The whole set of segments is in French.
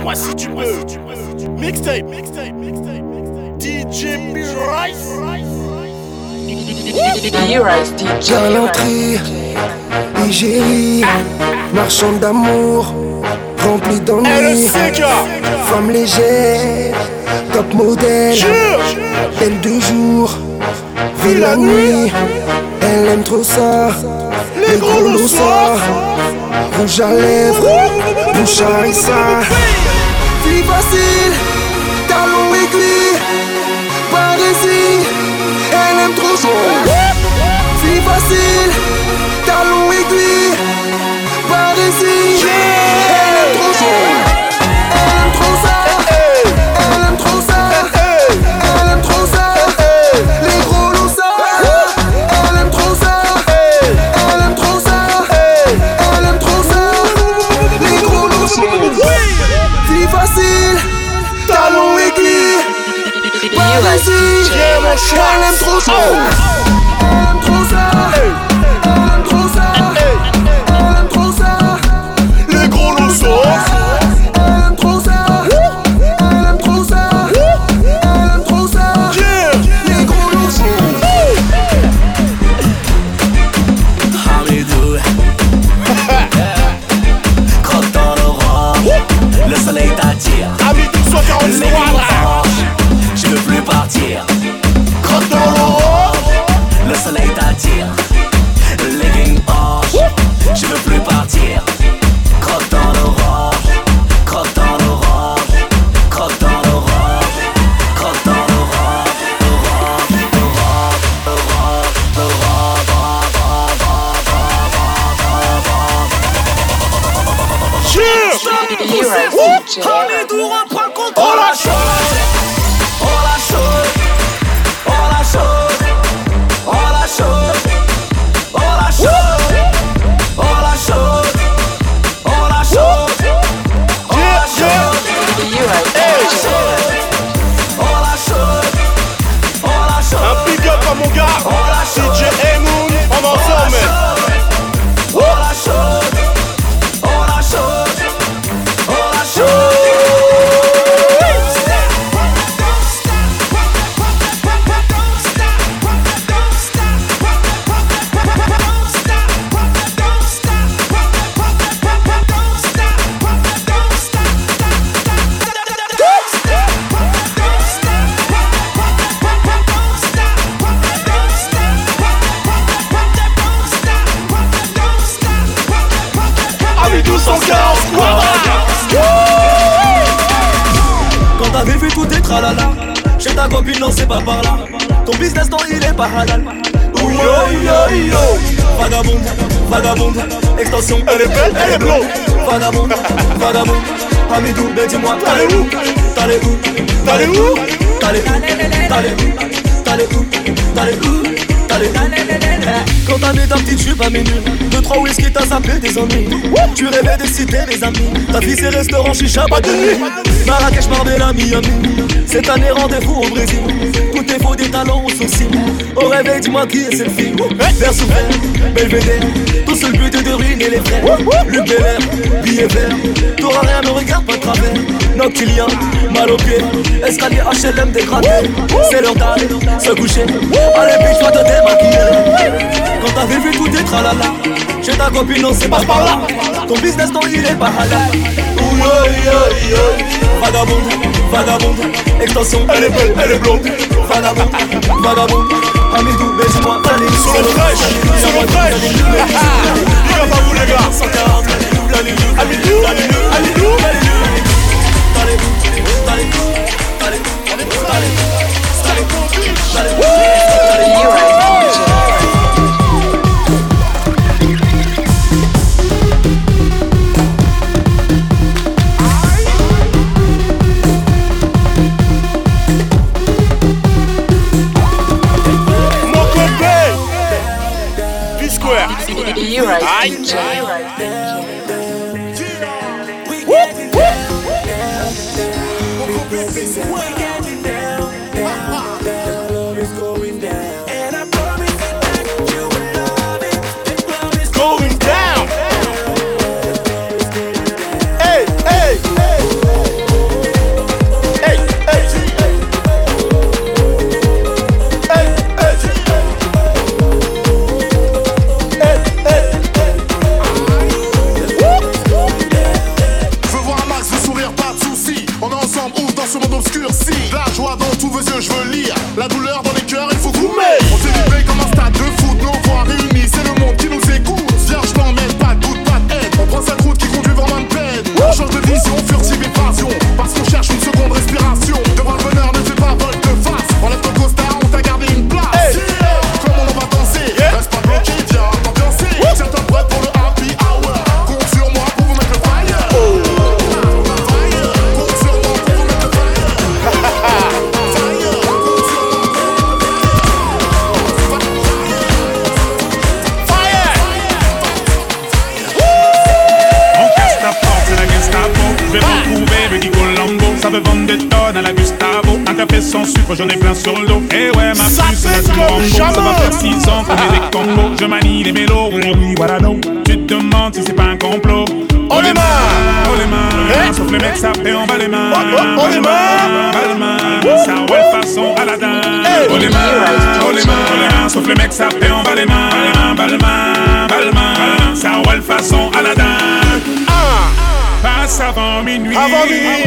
Moi si tu peux. Mixtape, mixtape, mixtape, mixtape. DJ DJ. Galanterie, égérie, marchand d'amour, rempli d'ennuis. LCK. Femme légère, top modèle, belle de jour, vie la nuit. Elle aime trop ça, les gros ça. Rouge à lèvres, bouche à harissa. Vie facile, talon aiguille, Parisie. Elle aime trop ça. Vie facile, talon aiguille, Parisie. Elle aime trop ça. Schwanz. Schwanz. les blocs Vagabond, vagabond, Hamidou, mais ben dis-moi, t'allais où? T'allais où? T'allais où? T'allais où? T'allais où? T'allais où? T'allais où? T'allais où? Quand t'as mis ta petite jupe à minuit Deux, trois whisky, t'as zappé des ennuis. Tu rêvais des cités, des amis. Ta vie, c'est restaurant, chicha, pas de nuit. Marrakech, Marbella, Miami. Cette année, rendez-vous au Brésil. Tout est faux, des talents, on au réveil dis-moi qui est cette fille. Vers souverain, Belvédère Tout seul but est de ruiner les frères. Luc Belair, billet vert. T'auras rien, ne regarde pas de travers. Noctilien, mal au pied Escalier HLM dégradé. C'est l'heure d'aller se coucher. Allez bitch, va te démaquiller. Quand t'avais vu tout tes tralala. Chez ta copine, non c'est pas par là. Ton business, non il est pas halal. Ouh, yo. Vagabonde, vagabonde. Extension, elle est belle, elle est blonde. Vagabonde, vagabonde Amidou, baise-moi, allez, Solo fraîche, solo fraîche. Il va pas vous les gars? 140, Amidou, Amidou, Amidou façon Aladdin. Passe avant minuit. Ah. Avant minuit.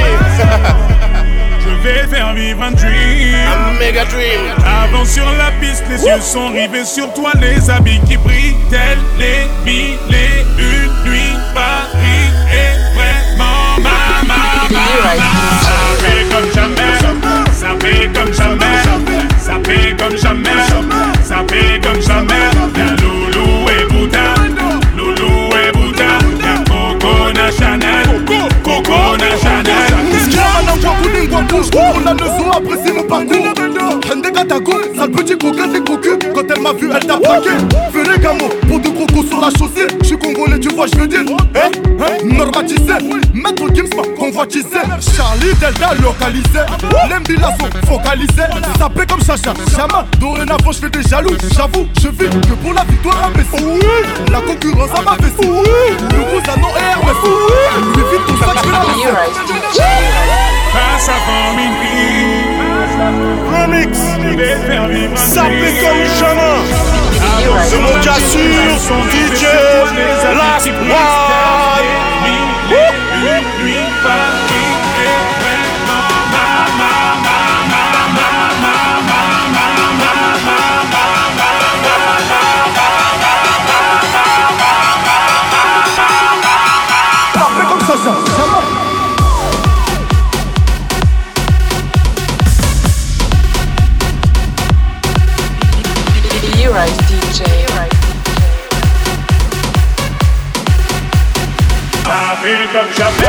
Je vais faire vivre un dream. Un méga dream. Avant sur la piste, les yeux sont rivés sur toi, les habits qui brillent, tels les mille et une nuits. Paris est vraiment ma, ma, ma, ma. Ça fait comme jamais, ça fait comme jamais, ça fait comme jamais, couling bouge On a le son, apprécie mon parcours Rende Katago, sale petit coquin des cocus Quand elle m'a vu, elle t'a plaqué. Fais les gamins, pour de crocos sur la chaussée. J'suis congolais, tu vois, j'veux dire Hein, hein, normatisé Maître Gims m'a convoitisé. Charlie Delta localisé. L'embila sont focalisés paie comme chacha, chama Dorénavant, j'fais des jaloux. J'avoue, je vis que pour la victoire imbécile La concurrence à ma vessie Le cousin non est Hermès. Lui vite tout ça, j'fais la DJ. Passe avant minuit, Remix. fait comme jamais. C'est mon gars sûr, DJ Last One. Comme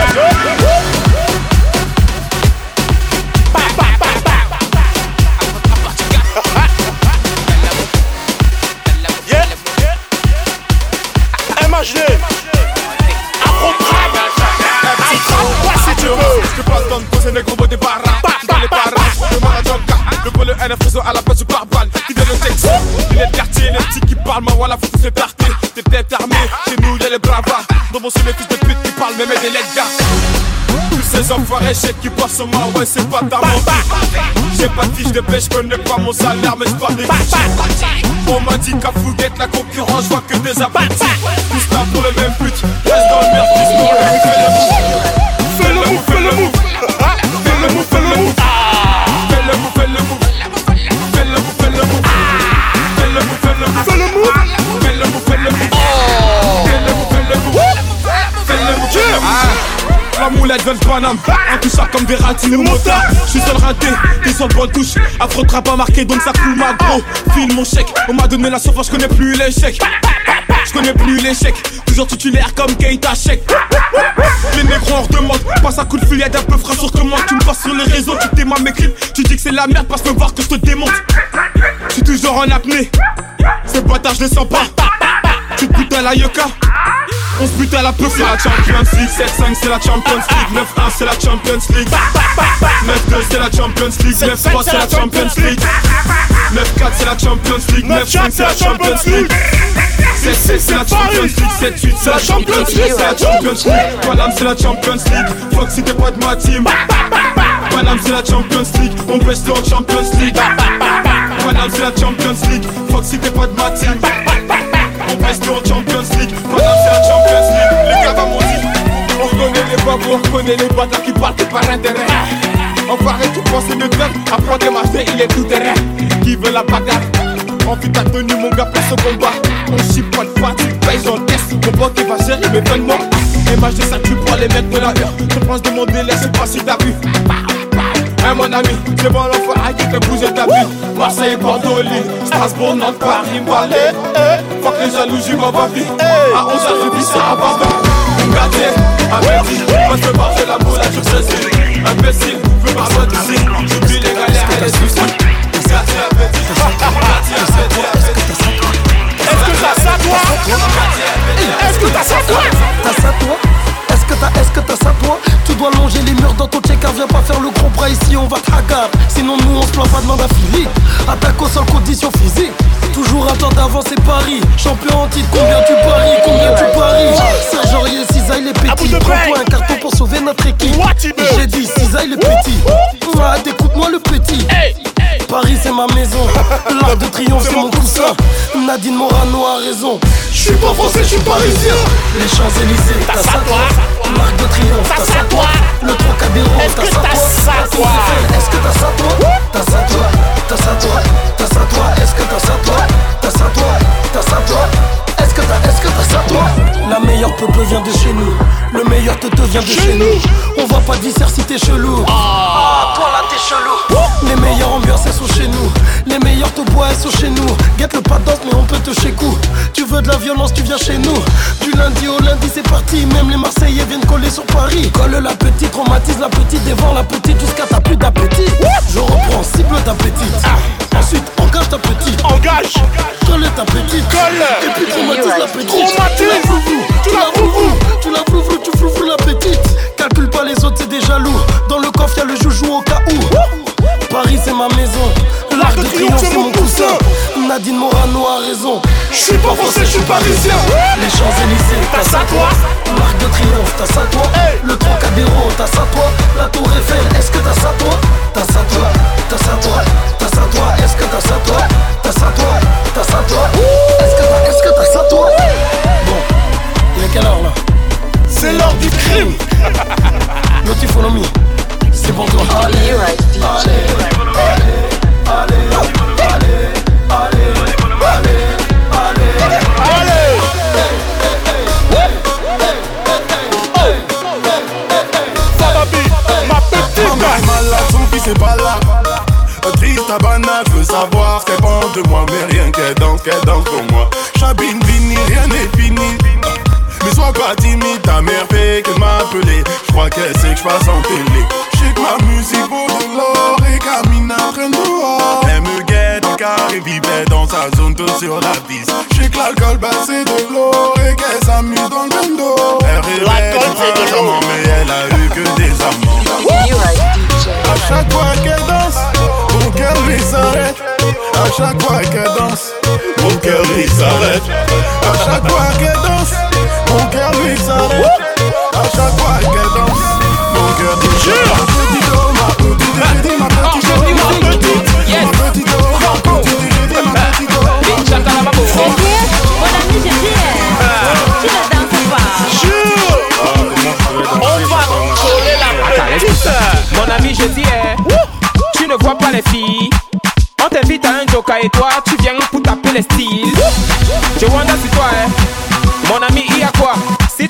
chèques qui passent sur moi, ouais, c'est pas ta montée. J'ai pas de fiche de pêche, connais pas mon salaire, mais j'parle des fiches. On m'a dit qu'à Fouguette, la concurrence, j'vois que des abrutis. Tous là pour le même but, reste dans le merde, Fais le move, fais le move. Fais le move, fais le move. Fais le move, fais le move. Fais le move, fais le move. Fais le move, fais le move. Fais le move. Fais le move, fais le move. Fais le move, fais le move. Fais le move, fais le move. La moulette veut le Paname, intouchable comme Verratti ou Mota. Je suis seul raté, t'es seul bonne touche. Afro pas marqué donc ça coule ma gros. File mon chèque, on m'a donné la surface, je connais plus l'échec. Je connais plus l'échec, toujours titulaire comme Keita Check. Les négros hors de mode, passe à coup de filiade un peu frais sur comment tu me passes sur les réseaux, tu tes ma clips, tu dis que c'est la merde, passe me voir que je te démonte. Je suis toujours en apnée, ces bâtards je les sens pas. Tu te à la yucca, on se buts à la peu, c'est la Champions League 7-5 c'est la Champions League 9-1 c'est la Champions League 9-2 c'est la Champions League 9-3 c'est la Champions League 9-4 c'est la Champions League 9-5 c'est la Champions League 7-6 c'est la Champions League 7-8 c'est la Champions League C'est la Champions League Paname c'est la Champions League Foxy t'es pas de ma team Paname c'est la Champions League On pêche en Champions League Paname c'est la Champions League Foxy t'es pas de ma team On pêche en Champions League Paname c'est la Champions League les babous, on reconnaît les bâtards qui partent par intérêt. Paraît tout penser de tête Après des marchés, il est tout terrain. Qui veut la bagarre? Fit ta tenue mon gars place au combat. On chie pas de fatigue, paye en test Mon pote va gérer mes peines Et je ça tu prends les mecs de la heure Je pense demander les je pas si t'as vu. Hein mon ami, c'est bon l'enfant à qui fait bouger ta vie. Marseille, Bordeaux, Lille, Strasbourg, Nantes, Paris, Valais Fuck les jaloux, j'y vais pas vie. À 11h, je vis ça à Gardien, appétit, moi je veux marcher la boule à jour saisi Imbécile, veux pas moi d'ici J'oublie les galères et les soucis. Appétit, Est-ce que t'as ça, toi Est-ce que t'as ça, toi T'as ça toi t'as, est-ce que t'as ça toi Tu dois longer les murs dans ton check viens pas faire le gros pas ici, on va te hagar. Sinon, nous, on se plaint pas de à. Attaque au sol, condition physique. Toujours un temps d'avance, c'est Paris. Champion en titre, combien tu paries Combien tu paries Serge Aurier, Cisaille, les petits. Prends-toi un carton pour sauver notre équipe. J'ai dit, Cisaille, les petits. Ah, écoute-moi le petit. Paris c'est ma maison, l'art de triomphe c'est mon coussin Nadine Morano a raison Je suis pas français, je suis parisien Les Champs-Élysées, t'as ça toi L'arc de triomphe, t'as ça toi Le Trocadéro, t'as ça toi Est-ce que t'as ça toi T'as ça toi T'as ça toi T'as ça toi Est-ce que t'as ça toi T'as ça toi T'as ça toi Est-ce que t'as est-ce que t'as ça toi La meilleure peuple vient de chez nous Le meilleur te vient de chez nous. On va pas dire si t'es chelou. Ah toi là t'es chelou. Les meilleures ambiances elles sont chez nous. Les meilleurs te bois elles sont chez nous. Guette le pas mais on peut te chez coup. Tu veux de la violence tu viens chez nous. Du lundi au lundi c'est parti. Même les Marseillais viennent coller sur Paris. Colle la petite, traumatise la petite Dévore la petite jusqu'à t'as plus d'appétit. Je reprends, cible ta petite. Ensuite engage ta petite. Engage. Colle ta petite. Colle. Et puis traumatise la petite. Traumatise. Tu la froufrou, tu la froufrou Tu la froufrou, tu froufrou la petite Calcule pas les autres c'est des jaloux Dans le coffre y'a le joujou au cas où. Paris c'est ma maison. L'arc de triomphe c'est mon coussin. Nadine Morano a raison. Je suis pas français, je suis parisien. Les Champs-Élysées, t'as ça toi L'arc de triomphe, t'as ça toi. Le Trocadéro, t'as ça toi. La Tour Eiffel, est-ce que t'as ça toi? T'as ça toi, t'as ça toi. T'as ça toi, est-ce que t'as ça toi? T'as ça toi, t'as ça toi. Est-ce que t'as, est-ce que t'as ça toi? Bon, il est quelle heure là? C'est l'heure du crime Notifonomie, c'est pour toi Allez, You right, DJ. Allez Sababi, ma petite Malade, son fils est pas là. Triste Habana veut savoir ce qu'elle pense de moi, mais rien qu'elle danse, qu'elle danse pour moi. Chabine Vini, rien n'est fini. Sois pas timide, ta mère fait qu'elle m'appeler. Je crois qu'elle sait que je passe en télé. J'sais que ma musique vaut de l'or et Camina traîne dehors. Elle me guette dans le car et vivait dans sa zone, tout sur la piste. J'sais que l'alcool, bah c'est de l'or et qu'elle s'amuse dans le bendo. Elle rêvait de de faire l'or. mais elle a eu que des amants. À chaque fois qu'elle danse, mon cœur lui s'arrête. À chaque fois qu'elle danse, mon cœur lui s'arrête. À chaque fois qu'elle danse, mon cœur lui s'arrête. À chaque fois qu'elle danse, mon cœur s'arrête. Ma petite oh, ma petite, j'ai dit ma petite oh, ma petite. Ma petite oh, ma petite, j'ai dit ma petite oh. Mon ami, je dis, tu ne danses pas. Jure On va coller la petite Mon ami, je dis, tu ne vois pas les filles. On t'invite à un joker et toi, tu viens pour taper les styles. Je wonder si toi, mon ami,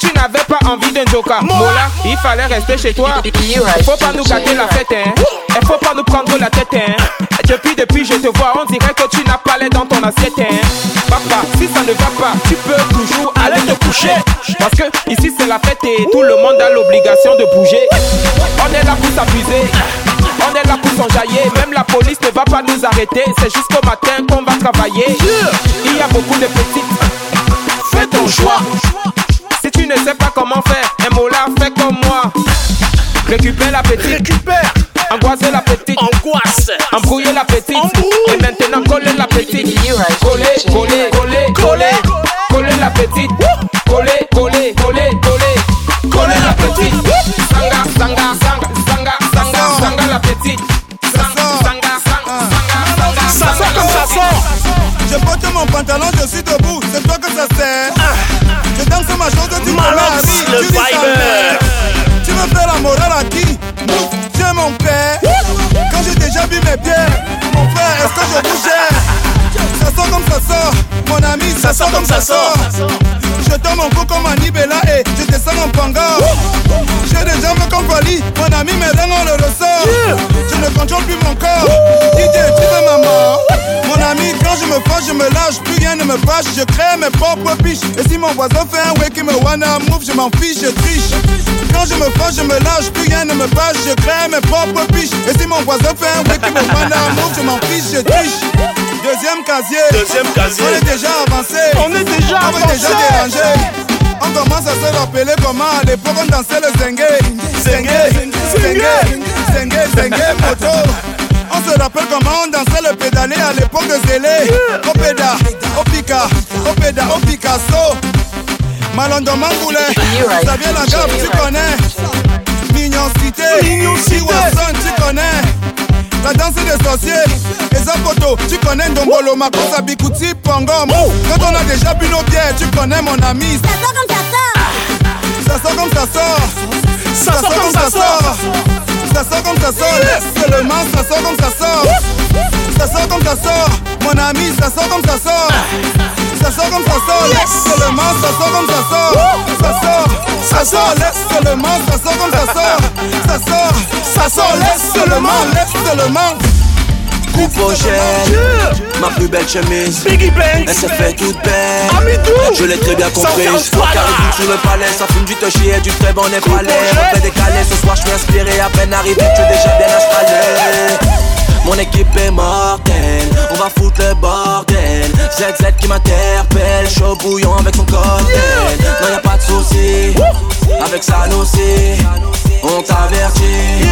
tu n'avais pas envie d'un joker, Mola, il fallait rester chez toi. Faut pas nous gâter la fête, hein. Et faut pas nous prendre la tête, hein. Depuis, depuis, je te vois, on dirait que tu n'as pas l'air dans ton assiette, hein. Papa, si ça ne va pas, tu peux toujours aller te coucher. Parce que ici c'est la fête et tout le monde a l'obligation de bouger. On est là pour s'abuser. On est là pour s'enjailler, même la police ne va pas nous arrêter. C'est jusqu'au matin qu'on va travailler. Il y a beaucoup de petites. Fais ton choix. Tu ne sais pas comment faire, un mot là, fais comme moi. Récupère la petite, Récupère. Angoisser la petite, Angoisse. Embrouiller la petite, Embrouille. et maintenant coller la petite. Coller, coller, coller, coller, coller. La petite. Coller, coller, coller, coller, coller la petite. Sanga, sanga, sanga, sanga, sanga, sanga la petite. Sanga, sanga, sanga, sanga, sanga, Ça sort comme ça sort. Je porte mon pantalon, je suis debout, c'est le tu dis ça viber. Tu veux faire la morale à qui? Tiens mon père. Quand j'ai déjà bu mes bières, mon frère, est-ce que je vous gère? Ça sort comme ça sort, mon ami, ça, sort comme ça sort. Je donne mon cou comme Anibela et je descends en panga. J'ai des jambes comme Wally, mon ami, mes reins on le ressort. Je ne contrôle plus mon corps. DJ, tu veux ma mort Mon ami, quand je me fâche, je me lâche, plus rien ne me fâche. Je crée mes propres biches. Et si mon voisin fait un way qui me wanna move, je m'en fiche, je triche. Quand je me fâche, je me lâche, plus rien ne me fâche. Je crée mes propres biches. Et si mon voisin fait un way qui me wanna move, je m'en fiche, je triche. Deuxième casier. Deuxième casier. On est déjà avancé. On est déjà On est déjà avancé. dérangé. On commence à se rappeler comment à l'époque on dansait le zengue. Zengue, zengue, zengue, zengue, moto. On se rappelle comment on dansait le pédalé à l'époque de Zélé. Au péda, au pica, au péda, au Picasso. Malondo Mangoulet, Xavier tu connais. Mignon Cité, Chihuahua, tu connais. La danse des sorciers, les photos, tu connais Ndombolo, Makosa, Bikuti, Pangom. Quand on a déjà bu nos bières, tu connais mon ami. Ça sort comme ça sort. Ça sort comme ça sort. Ça sort comme ça sort. Laisse seulement, ça sort comme ça sort. Ça sort comme ça sort. Mon ami, ça sort comme ça sort. Ça sort comme ça sort. Laisse seulement, ça sort comme ça sort. Ça sort, ça sort. Laisse seulement, ça sort comme ça sort. Ça sort, ça sort. Laisse seulement, laisse seulement. Hypogène, ma plus belle chemise. Elle s'est fait toute belle. Je l'ai très bien comprise. Carré sur le palais, ça fume du touchy et du très bon népalais. Refait décalé, ce soir je suis inspiré. À peine arrivé, tu es déjà bien installé. Mon équipe est mortelle, on va foutre le bordel. ZZ qui m'interpelle, chaud bouillon avec son cocktail. Non, y'a pas de soucis, avec ça nous aussi. On t'avertit,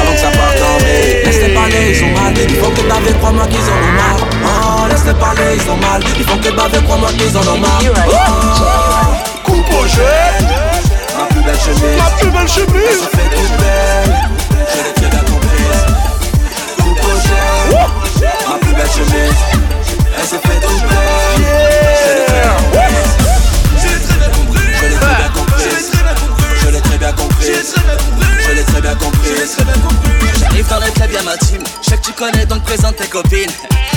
avant que ça parte en vrille. Laisse-les parler, ils sont mal. Il faut que t'avais, crois-moi qu'ils en ont marre. Oh, laisse-les parler, ils sont mal. Il faut que t'avais, crois-moi qu'ils en ont marre. Oh, coupe au jeu. Ma plus belle chemise. Ma plus belle chemise. Elle se fait toute belle. Je l'ai Ma plus belle chemise. Elle fait. Je l'ai très bien comprise. Je l'ai très bien compris. Je l'ai très bien compris. Je l'ai très bien compris. Je l'ai très bien compris. J'arrive dans le club, y'a ma team. Je sais que tu connais donc présente tes copines.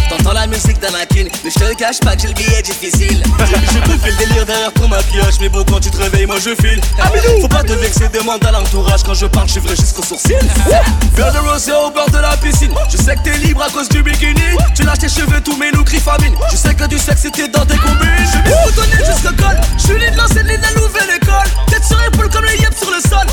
T'entends la musique d'Anakin, mais je te cache pas que j'ai le billet difficile. J'ai bouffé le délire derrière ton maquillage, mais bon, quand tu te réveilles, moi je file. Faut pas te vexer, demande à l'entourage. Quand je parle, je suis vrai jusqu'au sourcil. Verre de rosé au bord de la piscine. Je sais que t'es libre à cause du bikini. Tu lâches tes cheveux, tous mes looks famine. Je sais que du sexe c'était dans tes combines. Je vais boutonner jusqu'au col. Je suis l'île l'ancienne ligne à nouvelle école. Tête sur épaule comme les yeux sur le sol.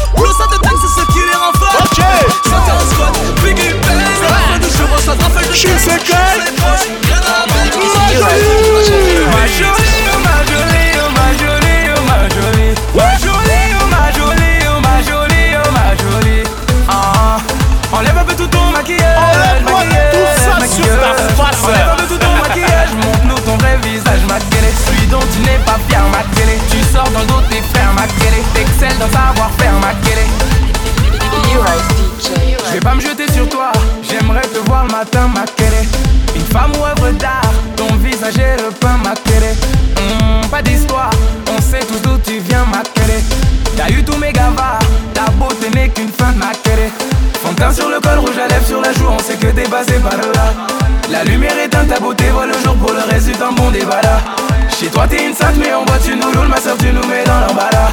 Toi t'es une sainte, mais en boîte tu nous loules, ma soeur tu nous mets dans l'emballage.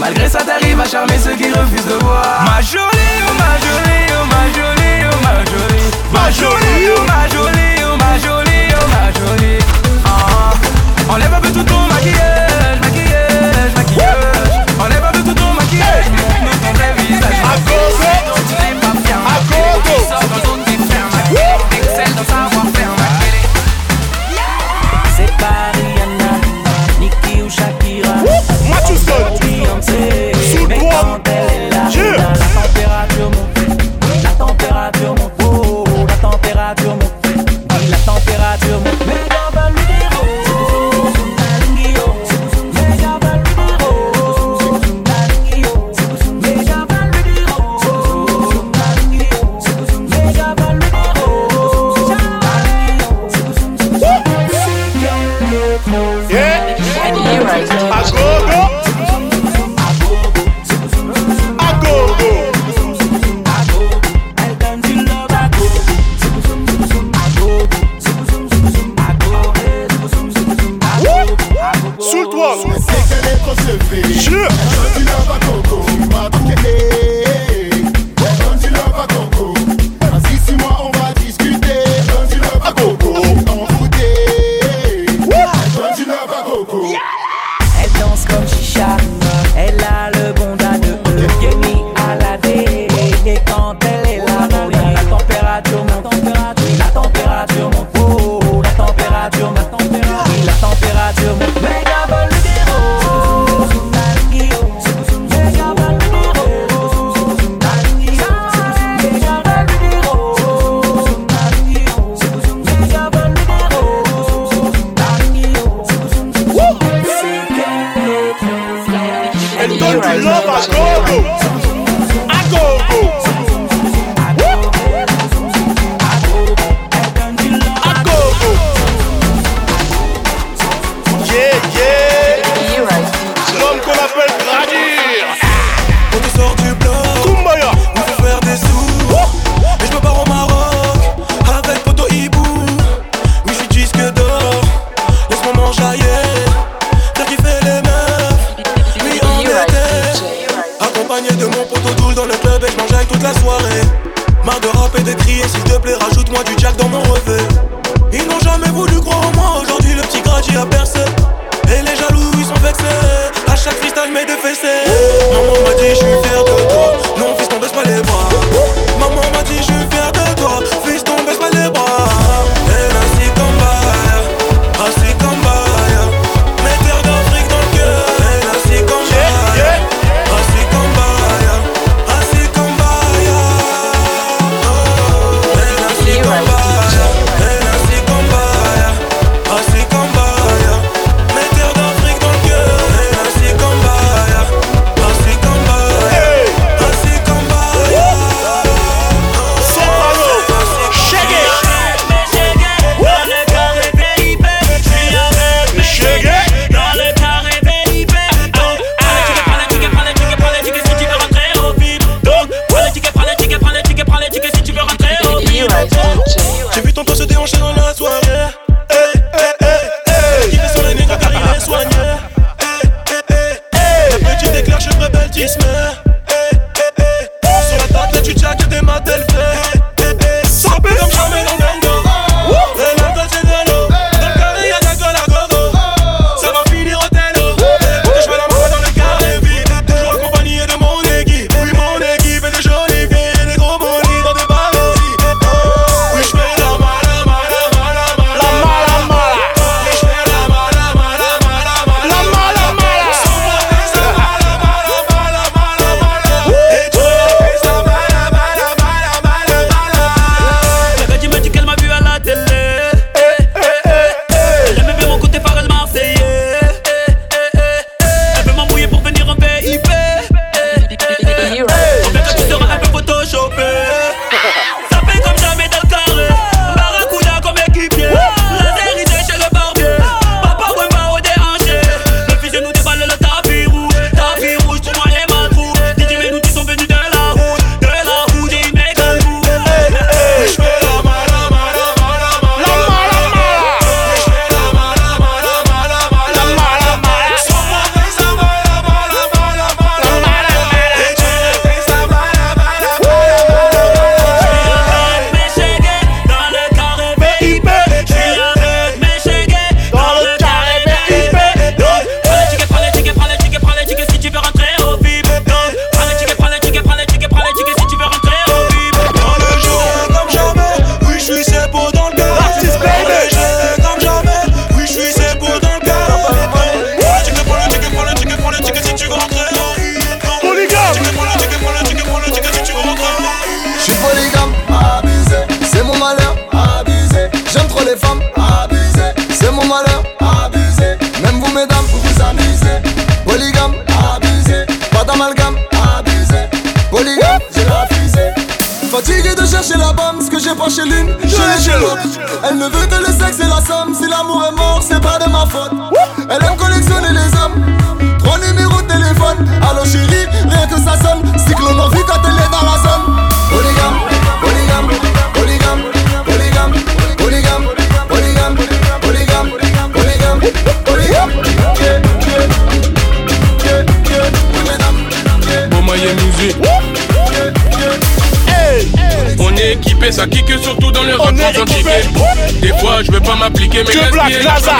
Malgré ça t'arrives à charmer ceux qui refusent de voir Ma mon abusé. Même vous, mesdames, vous vous amusez. Polygame, abusé. Pas d'amalgame, abusé. Polygame, j'ai refusé. Fatigué de chercher la bombe, ce que j'ai pas chez l'une, je l'ai chez l'autre. Elle ne veut que le sexe et la somme. Si l'amour est mort, c'est pas de ma faute. Elle aime collectionner les hommes. ça kick surtout dans le rap antique. Des fois, je veux pas m'appliquer, mais je blague Plaza.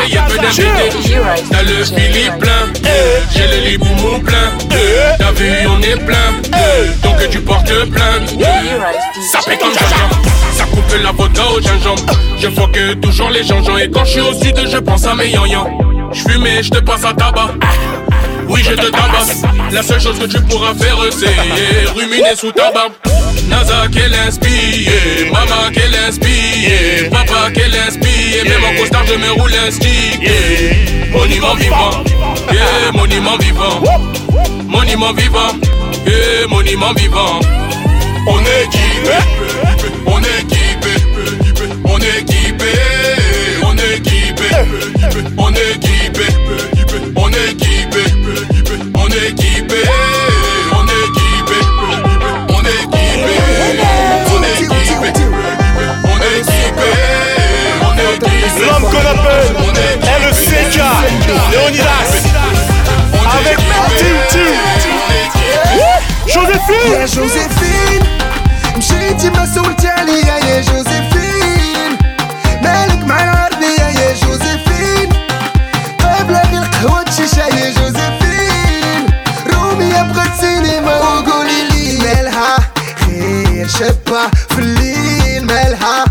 T'as le Philippe plein, j'ai le Liboumou plein. T'as vu, on est plein, donc tu portes plainte. Ça fait comme ça coupe la vodka au gingembre. Je vois que toujours les gens Et quand je suis au sud, je pense à mes yanyans. Je fume et je te passe à tabac. Oui, je te tabasse. La seule chose que tu pourras faire, c'est ruminer sous ta barbe. Naza quel inspiré, maman quel inspiré, papa quel inspiré, même en costard je me roule un stick. Monument vivant, yeah, monument vivant, monument vivant, yeah, monument vivant. On est équipé, on est équipé, on est équipé, on est équipé, on est équipé. Léonidas, avec Titi. Joséphine يا جوزيفين مشيتي ما سولتي عليا يا جوزيفين مالك مع العربية يا جوزيفين قابلة بالقهوة الشيشة يا جوزيفين رومية بغات سينما وقولي لي مالها خير شابة في الليل مالها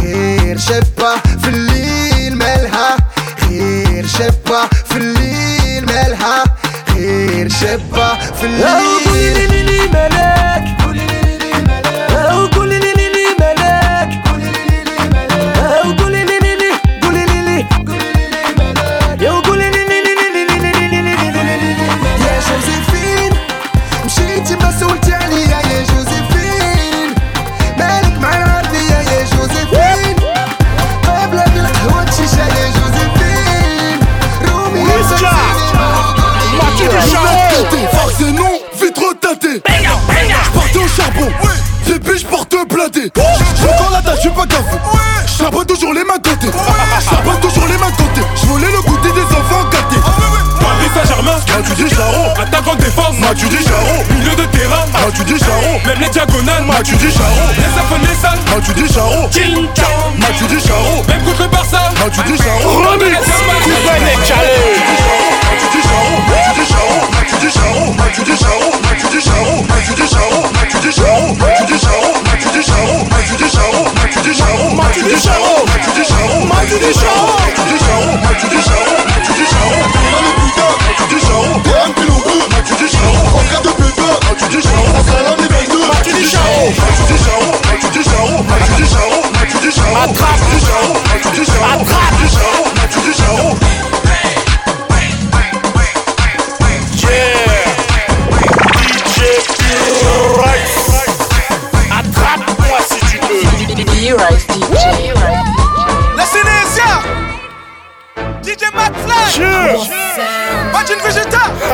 خير شابة sais pas, fais la vie.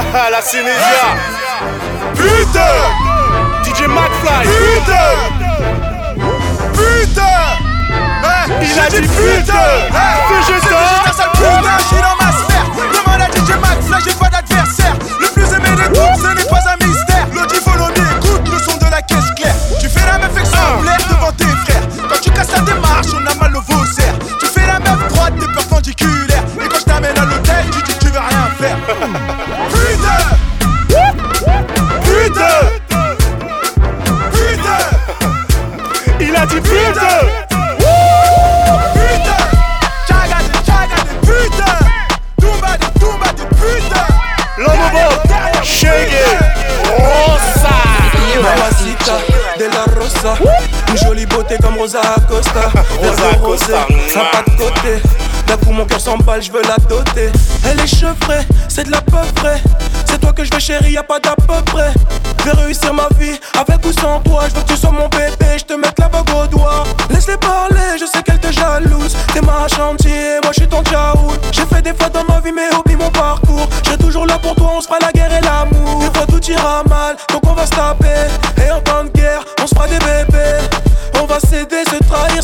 Vegeta La Sénésia Putain. DJ McFly. Putain. Putain. Hein, Il a dit putain. Vegeta. c'est Vegeta, sale putain, je suis dans ma sphère. Demande à DJ McFly, j'ai pas d'adversaire. Le plus aimé des troupes, ce n'est pas Rosa Acosta. Rosa Acosta, ça pas de côté. D'un coup mon cœur s'emballe, je veux la doter. Elle est chevrée, c'est de la peu près C'est toi que je veux chérie, y'a pas d'à peu près. Je vais réussir ma vie, avec ou sans toi. Je veux que tu sois mon bébé, je te mette la bague au doigt. Laisse-les parler, je sais qu'elle te jalouse. T'es ma chantier, moi je suis ton tchaoul J'ai fait des fois dans ma vie mais oublie mon parcours. Je serai toujours là pour toi, on se fera la guerre et l'amour. Des fois tout ira mal, donc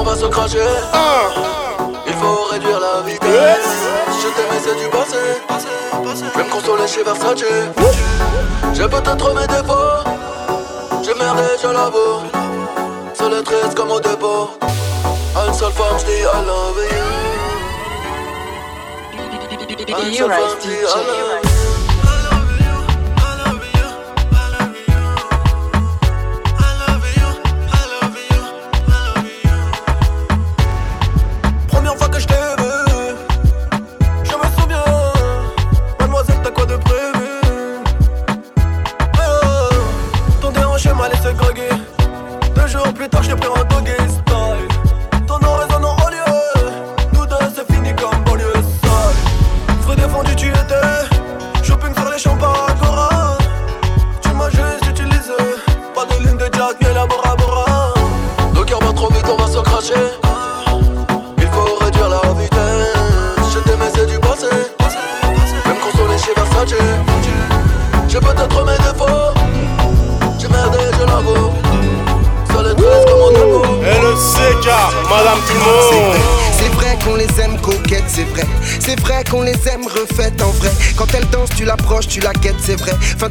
on va se cracher. Il faut réduire la vitesse. Je t'aimais, c'est du passé. Je vais me consoler chez Versace. J'ai peut-être mes défauts. J'ai merdé l'avoue. Seul et triste comme au dépôt. À une seule femme, j'dis I love you. À une seule femme, j'dis I love you.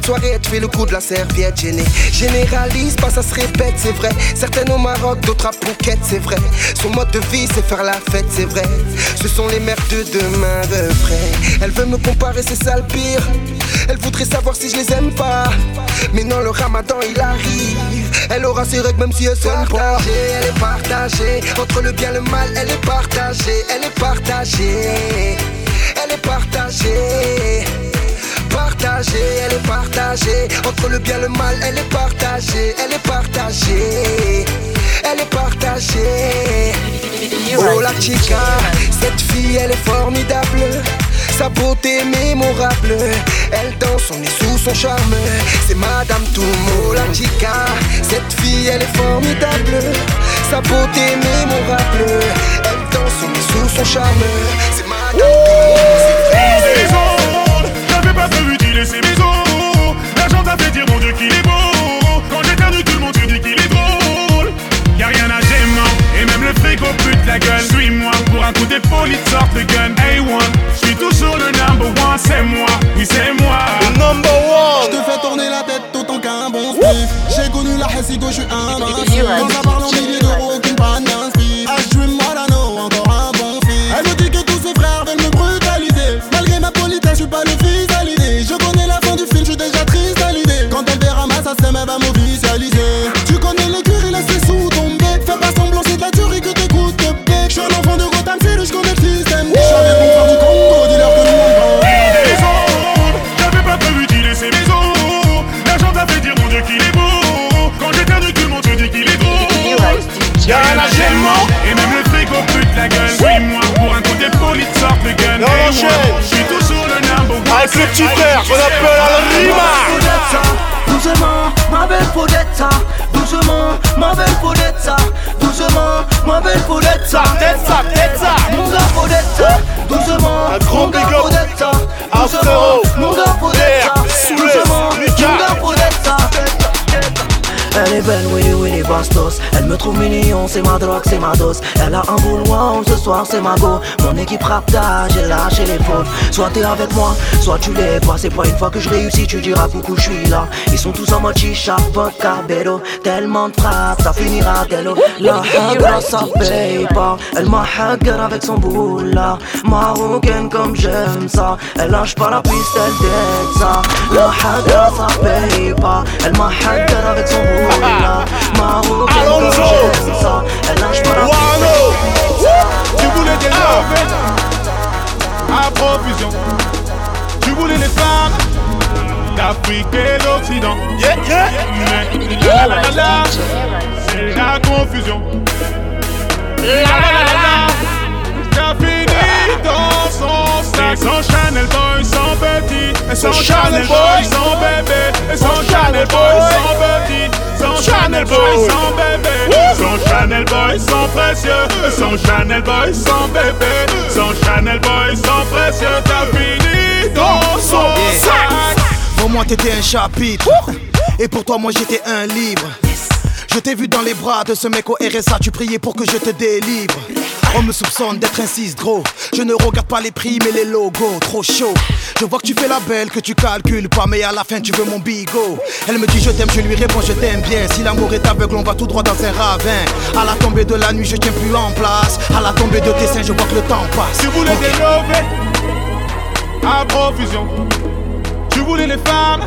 Vrai. De soirée, te fait le coup de la serviette gênée. Généralise, pas ça se répète, c'est vrai. Certaines au Maroc, d'autres à Phuket, c'est vrai. Son mode de vie, c'est faire la fête, c'est vrai. Ce sont les mères de demain, refrain. Elle veut me comparer, c'est ça le pire. Elle voudrait savoir si je les aime pas. Mais non, le ramadan il arrive. Elle aura ses règles même si elle s'aime pas. Elle est partagée. Entre le bien et le mal, elle est partagée. Elle est partagée. Elle est. Partagée, elle est partagée. Entre le bien et le mal, elle est partagée. Elle est partagée. Elle est partagée. Oh la chica, cette fille elle est formidable. Sa beauté mémorable. Elle danse, on est sous son charme. C'est Madame Toumo, la chica. Cette fille elle est formidable. Sa beauté mémorable. Elle danse, on est sous son charme. C'est Madame Toumo, c'est laisser mes os. L'argent t'a fait dire mon Dieu qu'il est beau. Quand j'éternue tout le monde te dit qu'il est drôle. Y'a rien à gênant, et même le fric au pute la gueule. Suis-moi pour un coup d'épaule, il te sort le gun. A1, j'suis toujours le number one, c'est moi, oui c'est moi. number one. Je te fais tourner la tête autant qu'un bon spiff. J'ai connu la Hessigo, je suis invincible. Quand ça parle en milliers d'euros, aucune panne d'inspi. Ah, je suis Elle me c'est ma drogue, c'est ma dose. Elle a un bouloir, ce soir c'est ma go. Mon équipe rapta, j'ai lâché les pauvres Soit t'es avec moi, soit tu l'es pas C'est pas une fois que je réussis, tu diras coucou, je suis là. Ils sont tous en mode chicha, bédo Tellement de frappe, ça finira télo La hagra, ça paye pas. Elle m'a hagar avec son boula. Marocaine comme j'aime ça. Elle lâche pas la piste, elle deck ça. La hagra, ça paye pas. Elle m'a hagar avec son boula. Marocaine comme j'aime ça Tu voulais des love à profusion. Tu voulais les femmes d'Afrique et d'Occident. Yeah, yeah. Mais la la la la, c'est la confusion. La la la la t'as fini dans son sac. Son Chanel boy, son Chanel Chanel boy, son bébé. Son Son Chanel Chanel boy, boy. son petit. Son Chanel boy, bébé. Son Chanel boy, son précieux. Son Chanel boy, son bébé. Son Chanel boy, son précieux. T'as fini dans son sac. Pour moi t'étais un chapitre Et pour toi moi j'étais un livre Je t'ai vu dans les bras de ce mec au RSA, tu priais pour que je te délivre. On me soupçonne d'être un 6 gros. Je ne regarde pas les prix mais les logos, trop chaud. Je vois que tu fais la belle, que tu calcules pas, mais à la fin tu veux mon bigot. Elle me dit je t'aime, je lui réponds je t'aime bien. Si l'amour est aveugle, on va tout droit dans un ravin. À la tombée de la nuit, je tiens plus en place. À la tombée de tes seins, je vois que le temps passe. Tu voulais Ok. des lovés à profusion. Tu voulais les femmes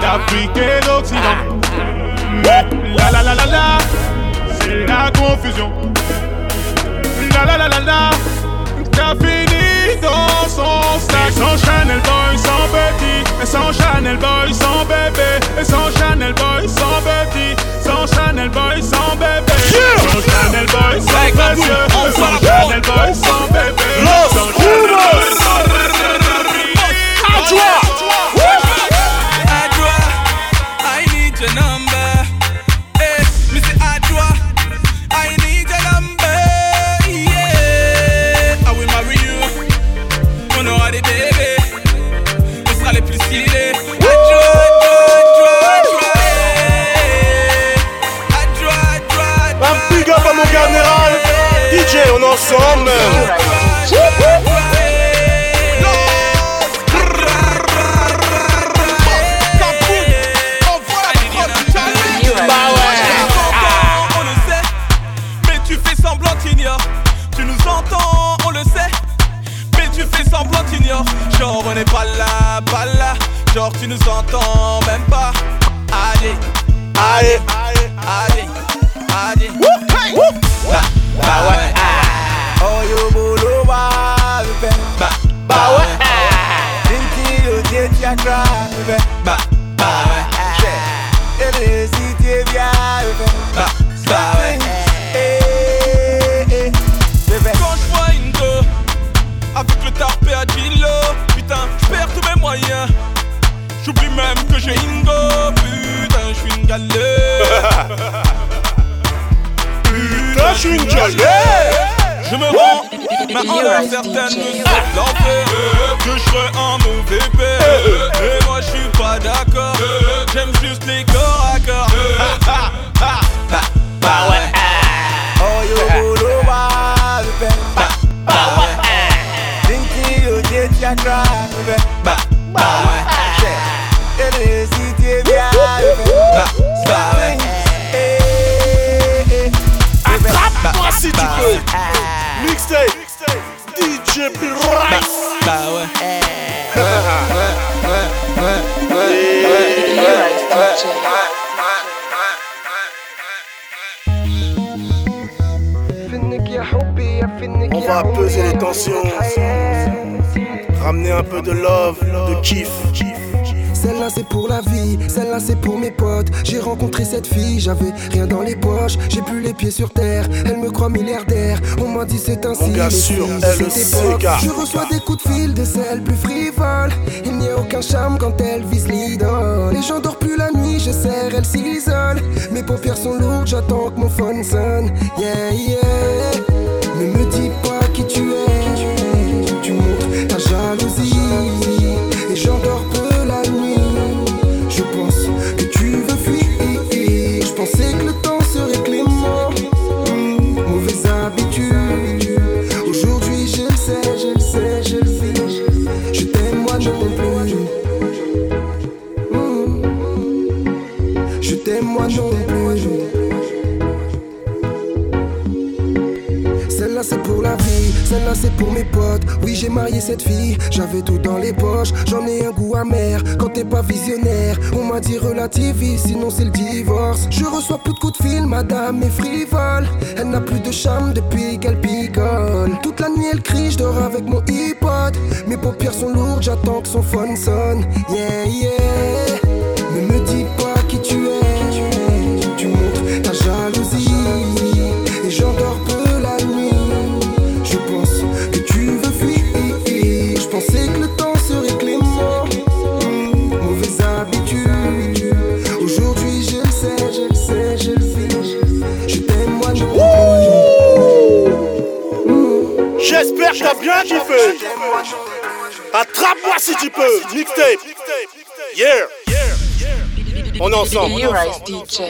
d'Afrique et d'Occident. La la la la la, c'est la confusion. La la la la la, t'as fini dans son sac. Et sans Chanel Boy, sans petit. Et sans Chanel Boy, sans bébé. Et sans Chanel Boy, sans petit. Sans Chanel Boy, sans bébé. Sans Chanel Boy, sans précieux. Sans Chanel Boy, sans certaines Ramener un peu de love, de kiff. Celle-là c'est pour la vie, celle-là c'est pour mes potes. J'ai rencontré cette fille, j'avais rien dans les poches, j'ai plus les pieds sur terre. Elle me croit milliardaire, on m'a dit c'est ainsi. Mon gars sûr, elle sait. Je reçois des coups de fil de celles plus frivoles. Il n'y a aucun charme quand elle vise l'idole. Et j'endors plus la nuit, je serre, elle s'isole. Mes paupières sont lourdes, j'attends que mon phone sonne. Yeah, yeah. Celle-là c'est pour mes potes. Oui, j'ai marié cette fille, j'avais tout dans les poches. J'en ai un goût amer quand t'es pas visionnaire. On m'a dit relativise, sinon c'est le divorce. Je reçois plus de coups de fil, madame est frivole. Elle n'a plus de charme depuis qu'elle picole. Toute la nuit elle crie, je dors avec mon iPod. Mes paupières sont lourdes, j'attends que son phone sonne. Yeah, yeah. Ne me dis pas Attrape-moi si tu peux. Mixtape. Yeah. On est ensemble. B-Rise DJ.